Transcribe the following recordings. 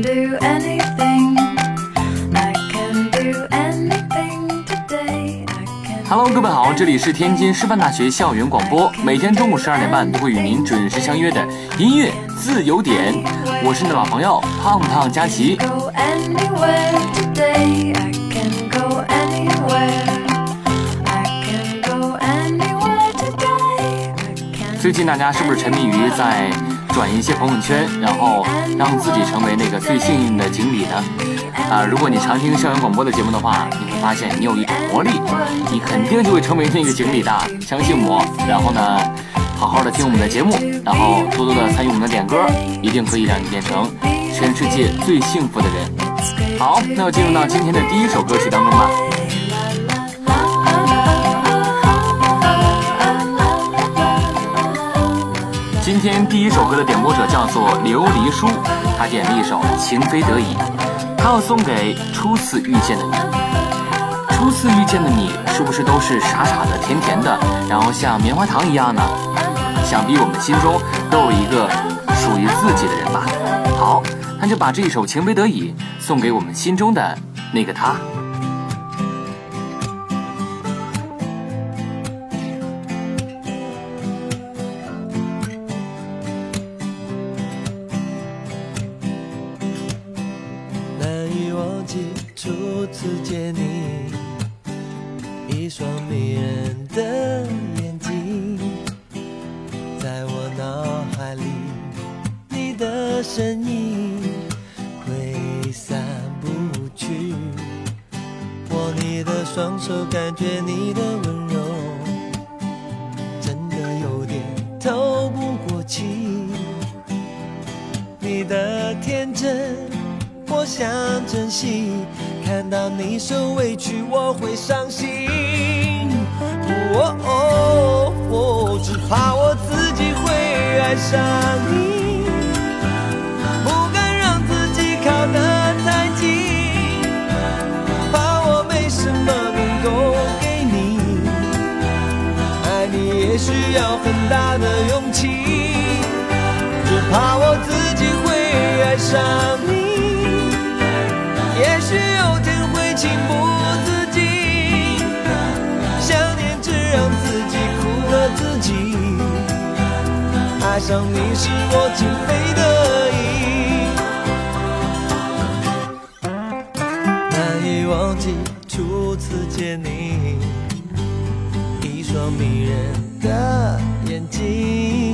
do can anything. Hello，各位好，这里是天津师范大学校园广播，每天中午十二点半都会与您准时相约的音乐自由点，我是你的老朋友胖胖佳琪。最近大家是不是沉迷于在？转一些朋友圈，然后让自己成为那个最幸运的锦鲤呢？啊！如果你常听校园广播的节目的话，你会发现你有一种魔力，你肯定就会成为那个锦鲤的，相信我。然后呢，好好的听我们的节目，然后多多的参与我们的点歌，一定可以让你变成全世界最幸福的人。好，那进入到今天的第一首歌曲当中吧。今天第一首歌的点播者叫做琉璃书，他点了一首《情非得已》，他要送给初次遇见的你。初次遇见的你，是不是都是傻傻的、甜甜的，然后像棉花糖一样呢？想必我们心中都有一个属于自己的人吧。好，那就把这一首《情非得已》送给我们心中的那个他。想你，也许有天会情不自禁，想念只让自己苦了自己。爱上你是我情非得已，难以忘记初次见你，一双迷人的眼睛。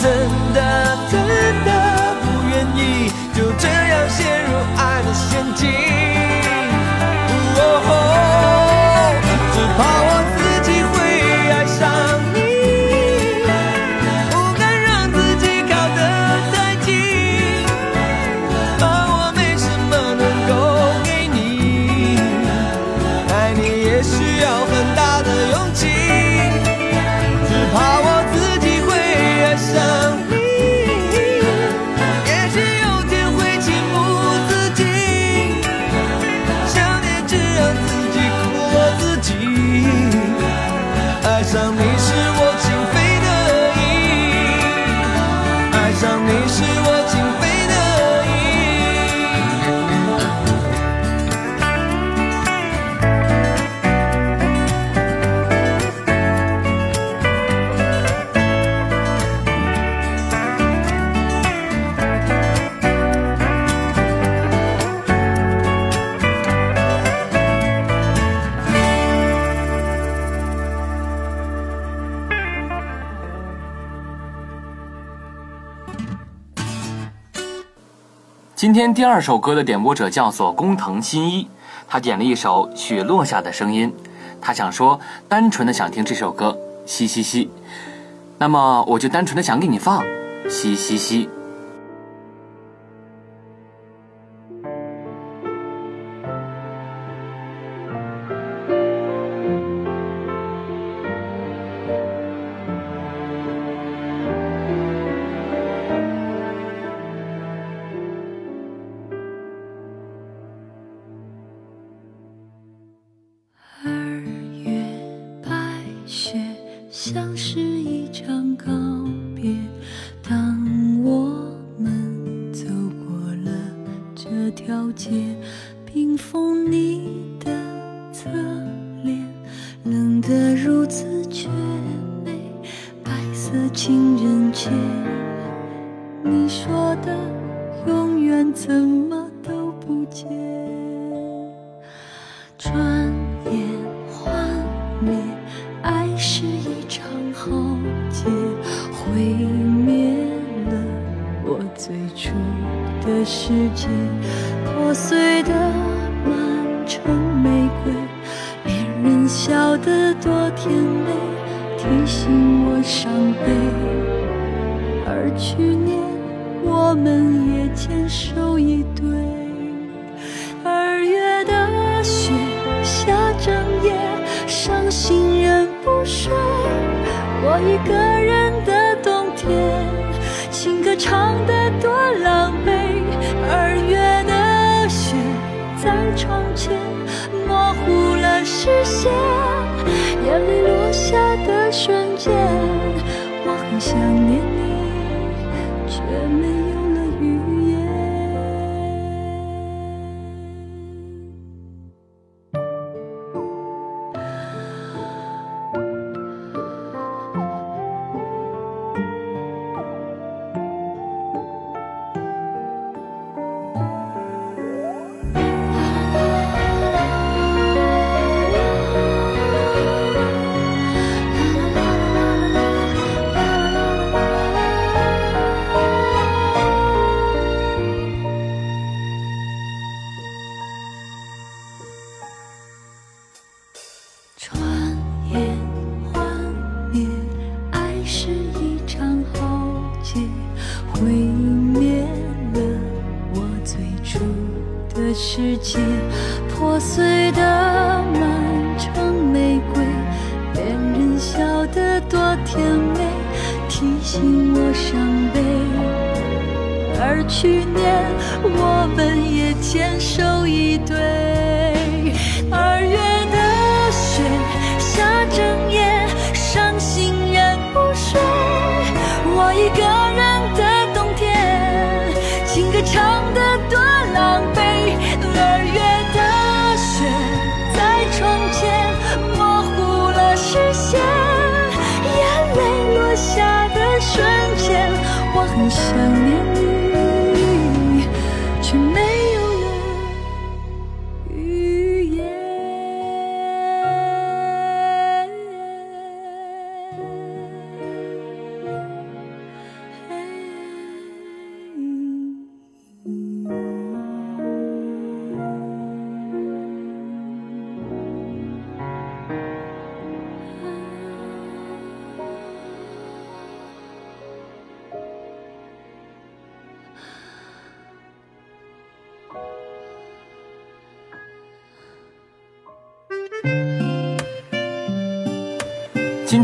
真的，真的不愿意就这样陷入爱的陷阱。今天第二首歌的点播者叫做工藤新一，他点了一首《雪落下的声音》，他想说单纯的想听这首歌，嘻嘻嘻，那么我就单纯的想给你放，嘻嘻嘻。情人节，你说的永远怎么都不见。转眼幻灭，爱是一场浩劫，毁灭了我最初的世界。破碎的满城玫瑰，别人笑得多甜美，提醒。伤悲，而去年我们也牵手一对。二月的雪下整夜，伤心人不睡。我一个人的冬天，情歌唱得多狼狈。二月的雪在窗前，模糊了视线，眼泪落下的瞬间。月。破碎的满城玫瑰，恋人笑得多甜美，提醒我伤悲。而去年我们也牵手一对。二月的雪下整夜，伤心人不睡，我一个人的冬天，情歌唱的。想念。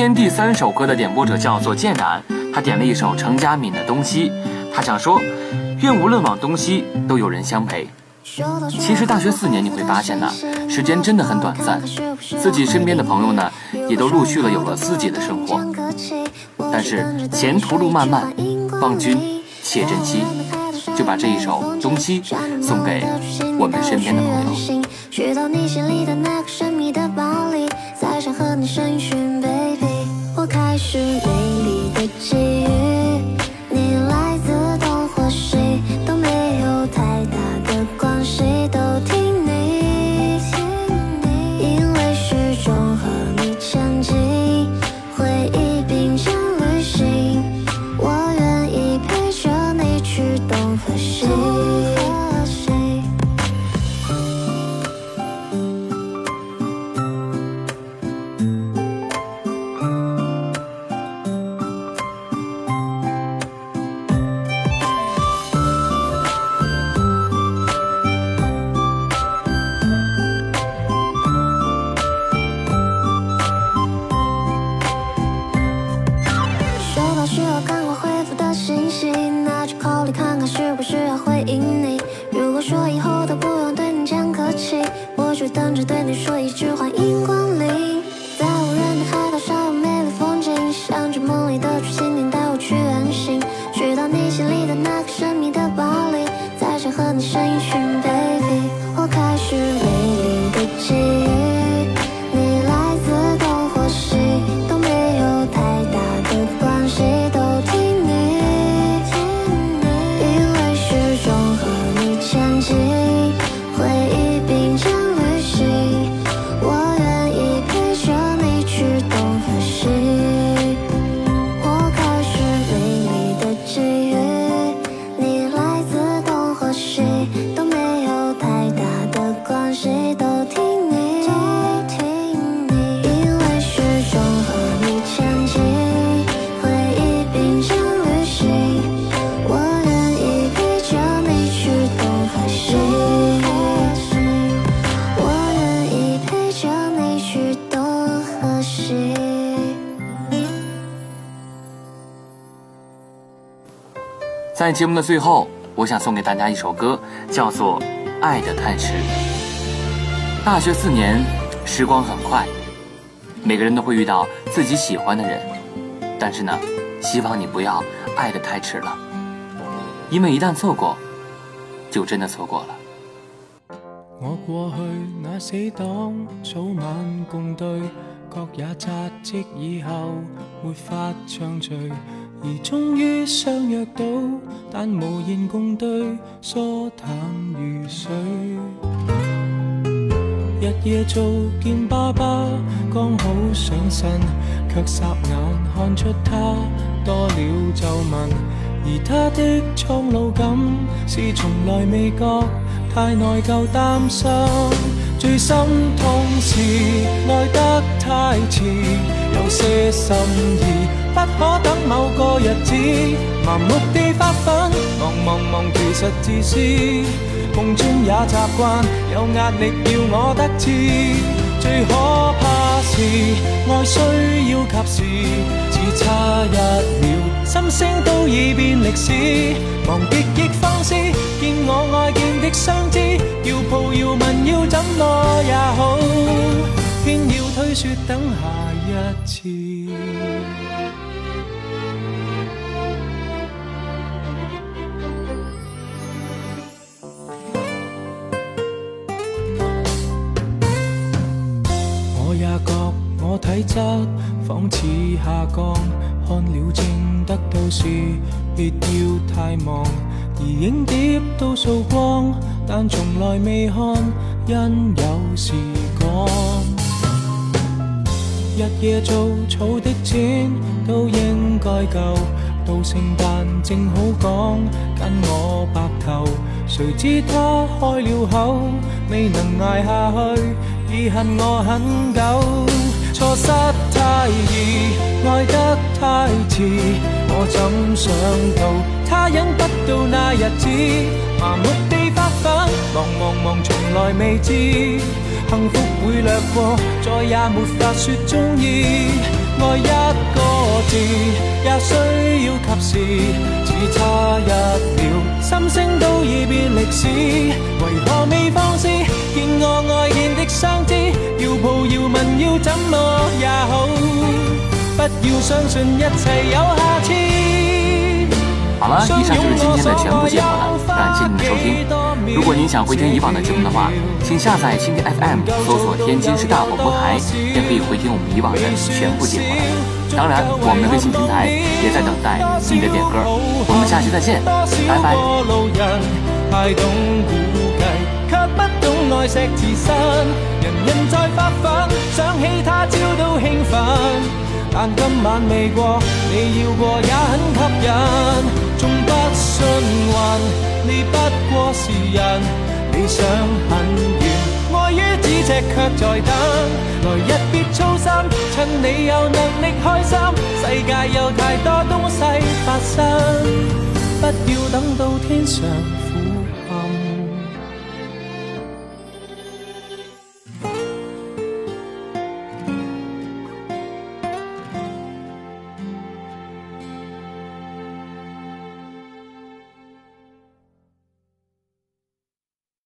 今天第三首歌的点播者叫做剑染，他点了一首程嘉敏的《东西》，他想说，愿无论往东西都有人相陪。其实大学四年你会发现呢，时间真的很短暂，自己身边的朋友呢，也都陆续了有了自己的生活。但是前途路漫漫，望君且珍惜，就把这一首《东西》送给我们身边的朋友们。信息，那就考虑看看是不是要回应你。如果说以后都不用对你讲客气，我就等着对你说一句欢迎光临。在节目的最后，我想送给大家一首歌，叫做《爱的太迟》。大学四年，时光很快，每个人都会遇到自己喜欢的人，但是呢，希望你不要爱的太迟了，因为一旦错过，就真的错过了。我去那死共各也以法而终于相约到，但无言共对，疏淡如水。日夜做见爸爸，刚好上身，却霎眼看出他多了皱纹，而他的苍老感是从来未觉，太内疚担心。最心痛是爱得太迟，有些心意。不可等某个日子，盲目地发奋，忙忙忙，其实自私，共存也习惯。有压力要我得知，最可怕是爱需要及时，只差一秒，心声都已变历史，忘极忆方式，见我爱见的相知，要抱要问要怎么也好，偏要推说等下一次。体质仿似下降，看了正得到是别要太忙，而影碟都扫光，但从来未看，因有事讲。日夜做草的钱都应该够，到圣诞正好讲，跟我白头。谁知他开了口，未能挨下去，已恨我很久。错失太易，爱得太迟，我怎想到他忍不到那日子，盲目地发奋，忙忙忙，从来未知幸福会掠过，再也没法说中意，爱一个字也需要及时，只差一秒，心声都已变历史，为何未放肆？好了，以上就是今天的全部节目了，感谢您的收听。如果您想回听以往的节目的话，请下载蜻蜓 FM，搜索天津市大广播台，也可以回听我们以往的全部节目。当然，我们的微信平台也在等待你的点歌。我们下期再见，拜拜。爱石自身，人人在发奋，想起他朝都兴奋。但今晚未过，你要过也很吸引。纵不信运，你不过是人，理想很远，爱于咫尺却在等。来日别操心，趁你有能力开心。世界有太多东西发生，不要等到天上。